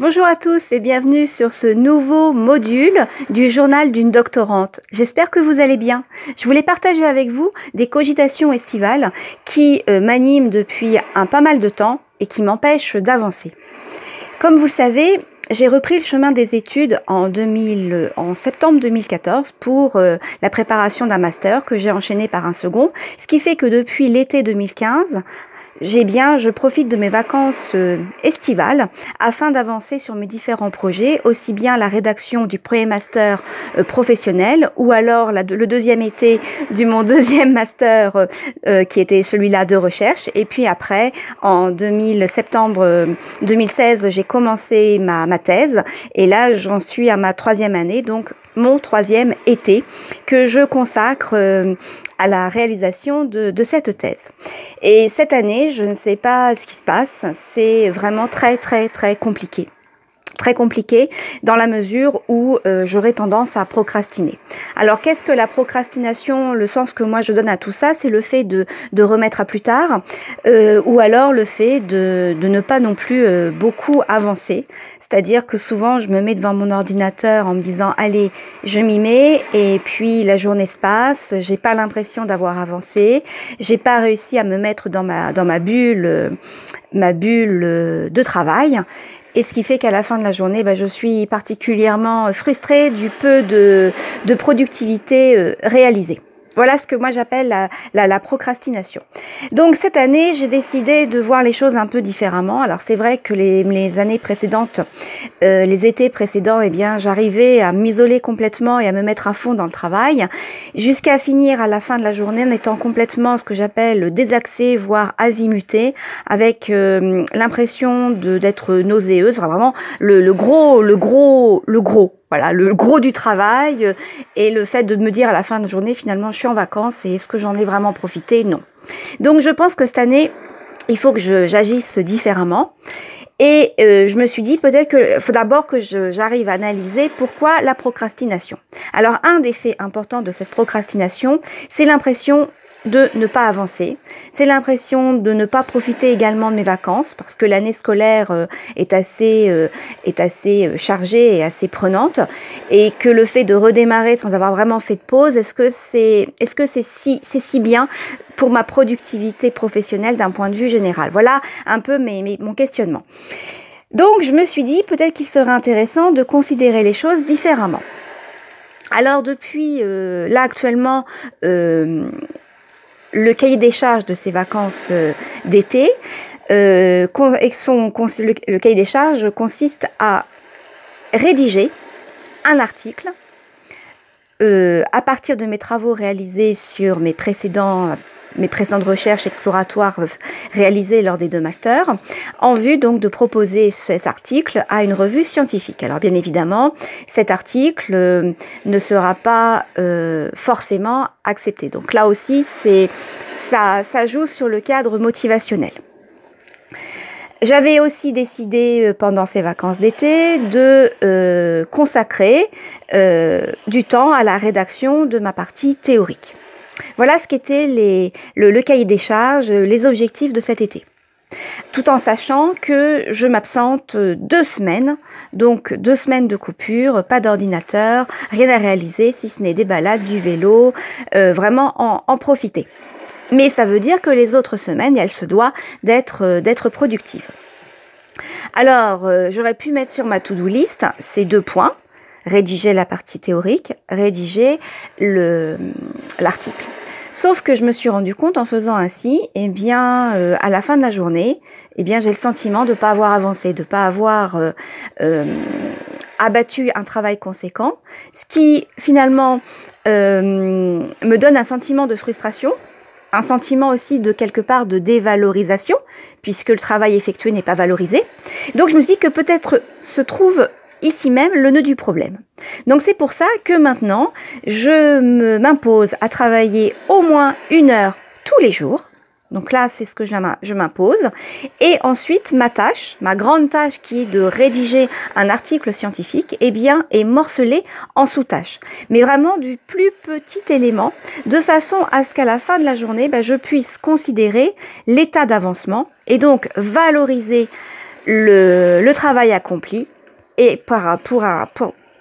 Bonjour à tous et bienvenue sur ce nouveau module du journal d'une doctorante. J'espère que vous allez bien. Je voulais partager avec vous des cogitations estivales qui euh, m'animent depuis un pas mal de temps et qui m'empêchent d'avancer. Comme vous le savez, j'ai repris le chemin des études en, 2000, en septembre 2014 pour euh, la préparation d'un master que j'ai enchaîné par un second, ce qui fait que depuis l'été 2015, j'ai bien, je profite de mes vacances euh, estivales afin d'avancer sur mes différents projets, aussi bien la rédaction du premier master euh, professionnel ou alors le deuxième été du mon deuxième master euh, qui était celui-là de recherche. Et puis après, en 2000, septembre 2016, j'ai commencé ma, ma thèse et là, j'en suis à ma troisième année, donc mon troisième été que je consacre à la réalisation de, de, cette thèse. Et cette année, je ne sais pas ce qui se passe, c'est vraiment très très très compliqué très compliqué dans la mesure où euh, j'aurais tendance à procrastiner. Alors qu'est-ce que la procrastination Le sens que moi je donne à tout ça, c'est le fait de, de, remettre à plus tard euh, ou alors le fait de, de ne pas non plus euh, beaucoup avancer. C'est-à-dire que souvent, je me mets devant mon ordinateur en me disant, allez, je m'y mets, et puis la journée se passe, j'ai pas l'impression d'avoir avancé, j'ai pas réussi à me mettre dans ma, dans ma bulle, ma bulle de travail. Et ce qui fait qu'à la fin de la journée, bah, je suis particulièrement frustrée du peu de, productivité euh, réalisée. Voilà ce que moi j'appelle la, procrastination. Donc cette année, j'ai décidé de voir les choses un peu différemment. Alors c'est vrai que les, années précédentes, euh, les étés précédents, eh bien j'arrivais à m'isoler complètement et à me mettre à fond dans le travail, jusqu'à finir à la fin de la journée en étant complètement ce que j'appelle désaxé, voire azimuté, avec euh, l'impression d'être nauséeuse, vraiment le, le gros, le gros, le gros voilà, le gros du travail euh, et le fait de me dire à la fin de journée, finalement, je suis en vacances et est-ce que j'en ai vraiment profité? Non. Donc, je pense que cette année, il faut que j'agisse différemment. Et euh, je me suis dit peut-être que faut d'abord que j'arrive à analyser pourquoi la procrastination. Alors un des faits importants de cette procrastination, c'est l'impression de ne pas avancer. C'est l'impression de ne pas profiter également de mes vacances parce que l'année scolaire euh, est assez, euh, est assez euh, chargée et assez prenante et que le fait de redémarrer sans avoir vraiment fait de pause, est-ce que c'est, est-ce que c'est si, c'est si bien pour ma productivité professionnelle d'un point de vue général? Voilà un peu mes, mon questionnement. Donc, je me suis dit peut-être qu'il serait intéressant de considérer les choses différemment. Alors depuis là actuellement, le cahier des charges de ces vacances euh, d'été, euh, le, cahier des charges consiste à rédiger un article euh, à partir de mes travaux réalisés sur mes précédents mes précédentes recherches exploratoires réalisées lors des deux masters, en vue donc de proposer cet article à une revue scientifique. Alors bien évidemment, cet article euh, ne sera pas euh, forcément accepté. Donc là aussi, c'est ça, ça joue sur le cadre motivationnel. J'avais aussi décidé euh, pendant ces vacances d'été de consacrer du temps à la rédaction de ma partie théorique. Voilà ce qu'était le, le cahier des charges, les objectifs de cet été tout en sachant que je m'absente deux semaines, donc deux semaines de coupure, pas d'ordinateur, rien à réaliser si ce n'est des balades, du vélo, euh, vraiment en, en, profiter. Mais ça veut dire que les autres semaines, elles se doivent d'être euh, d'être productives. Alors, euh, j'aurais pu mettre sur ma to-do list ces deux points rédiger la partie théorique, rédiger l'article. Sauf que je me suis rendu compte en faisant ainsi, eh bien, euh, à la fin de la journée, eh bien, j'ai le sentiment de ne pas avoir avancé, de ne pas avoir euh, euh, abattu un travail conséquent, ce qui finalement me donne un sentiment de frustration, un sentiment aussi de quelque part de dévalorisation, puisque le travail effectué n'est pas valorisé. Donc je me suis dit que peut-être se trouve ici même le nœud du problème. Donc c'est pour ça que maintenant, je m'impose à travailler au moins une heure tous les jours. Donc là, c'est ce que je m'impose. Et ensuite, ma tâche, ma grande tâche qui est de rédiger un article scientifique, eh bien, est morcelée en sous-tâches. Mais vraiment du plus petit élément, de façon à ce qu'à la fin de la journée, ben, je puisse considérer l'état d'avancement et donc valoriser le, travail accompli et par, pour,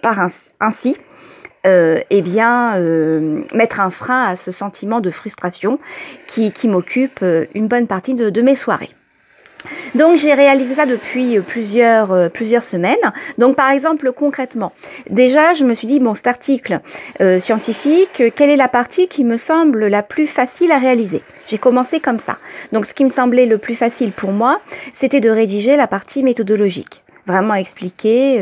par ainsi euh, eh bien, euh, mettre un frein à ce sentiment de frustration qui, m'occupe euh, une bonne partie de, mes soirées. Donc j'ai réalisé ça depuis plusieurs, plusieurs semaines. Donc par exemple concrètement, déjà je me suis dit, bon cet article scientifique, quelle est la partie qui me semble la plus facile à réaliser? J'ai commencé comme ça. Donc ce qui me semblait le plus facile pour moi, c'était de rédiger la partie méthodologique. Vraiment expliquer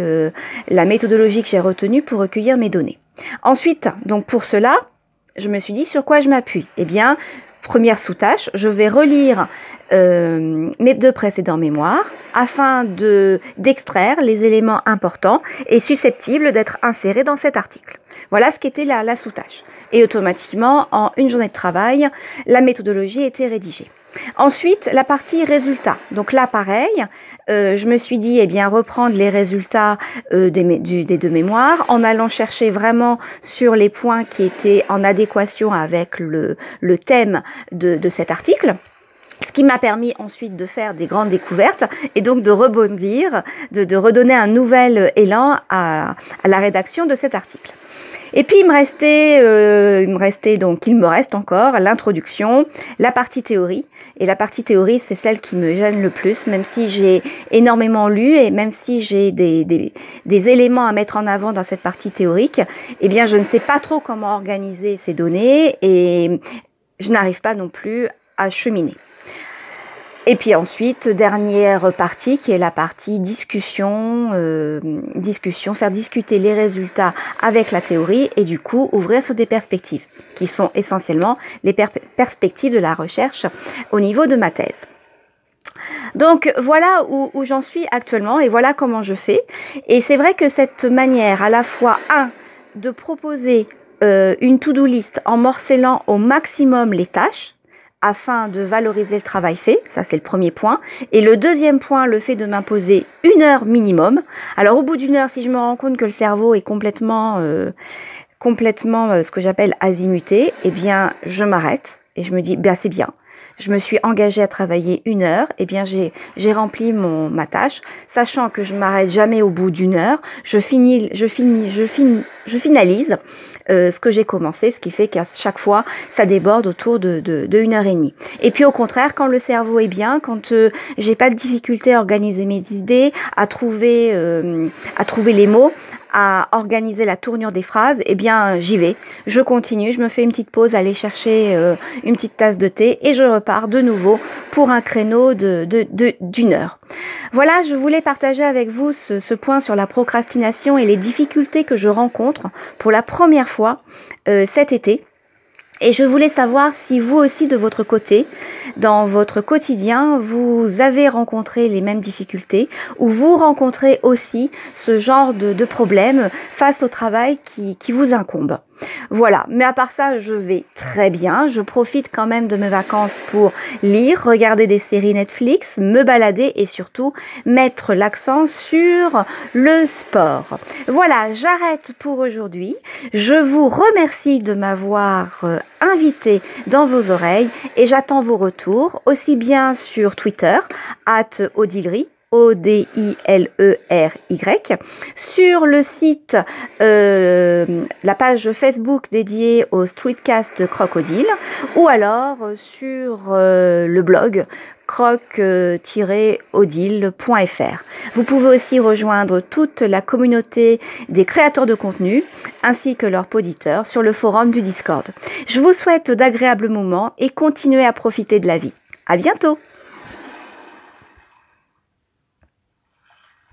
la méthodologie que j'ai retenue pour recueillir mes données. Ensuite, donc pour cela, je me suis dit sur quoi je m'appuie? Eh bien, première sous-tâche, je vais relire euh, mes deux précédents mémoires afin de d'extraire les éléments importants et susceptibles d'être insérés dans cet article. Voilà ce qu'était la, la sous-tâche. Et automatiquement, en une journée de travail, la méthodologie était rédigée. Ensuite, la partie résultats. Donc là, pareil, euh, je me suis dit, eh bien, reprendre les résultats euh, des, deux mémoires en allant chercher vraiment sur les points qui étaient en adéquation avec le, thème de cet article ce qui m'a permis ensuite de faire des grandes découvertes et donc de rebondir, de, redonner un nouvel élan à, la rédaction de cet article. Et puis il me restait, euh, il me restait donc, il me reste encore l'introduction, la partie théorie. Et la partie théorie, c'est celle qui me gêne le plus, même si j'ai énormément lu et même si j'ai des, des, éléments à mettre en avant dans cette partie théorique, eh bien je ne sais pas trop comment organiser ces données et je n'arrive pas non plus à cheminer. Et puis ensuite, dernière partie qui est la partie discussion, euh, discussion, faire discuter les résultats avec la théorie et du coup ouvrir sur des perspectives qui sont essentiellement les perspectives de la recherche au niveau de ma thèse. Donc voilà où, où j'en suis actuellement et voilà comment je fais. Et c'est vrai que cette manière à la fois, un, de proposer euh, une to-do list en morcellant au maximum les tâches, afin de valoriser le travail fait. Ça, c'est le premier point. Et le deuxième point, le fait de m'imposer une heure minimum. Alors, au bout d'une heure, si je me rends compte que le cerveau est complètement, euh, complètement euh, ce que j'appelle azimuté, eh bien, je m'arrête et je me dis, ben, c'est bien je me suis engagée à travailler une heure, eh bien j'ai rempli mon ma tâche, sachant que je m'arrête jamais au bout d'une heure. Je finis je finis je finis je finalise euh, ce que j'ai commencé, ce qui fait qu'à chaque fois ça déborde autour de, de, de, une heure et demie. Et puis au contraire, quand le cerveau est bien, quand euh, j'ai pas de difficulté à organiser mes idées, à trouver euh, à trouver les mots, à organiser la tournure des phrases, eh bien j'y vais. Je continue, je me fais une petite pause, aller chercher euh, une petite tasse de thé et je repars de nouveau pour un créneau de, d'une heure. Voilà, je voulais partager avec vous ce, ce, point sur la procrastination et les difficultés que je rencontre pour la première fois euh, cet été. Et je voulais savoir si vous aussi de votre côté, dans votre quotidien, vous avez rencontré les mêmes difficultés ou vous rencontrez aussi ce genre de, de problème face au travail qui, qui vous incombe. Voilà, mais à part ça, je vais très bien. Je profite quand même de mes vacances pour lire, regarder des séries Netflix, me balader et surtout mettre l'accent sur le sport. Voilà, j'arrête pour aujourd'hui. Je vous remercie de m'avoir euh, invité dans vos oreilles et j'attends vos retours aussi bien sur Twitter, at O-D-I-L-E-R-Y, sur le site, euh, la page Facebook dédiée au Streetcast Crocodile, ou alors sur euh, le blog croc-odile.fr. Vous pouvez aussi rejoindre toute la communauté des créateurs de contenu ainsi que leurs auditeurs sur le forum du Discord. Je vous souhaite d'agréables moments et continuez à profiter de la vie. À bientôt!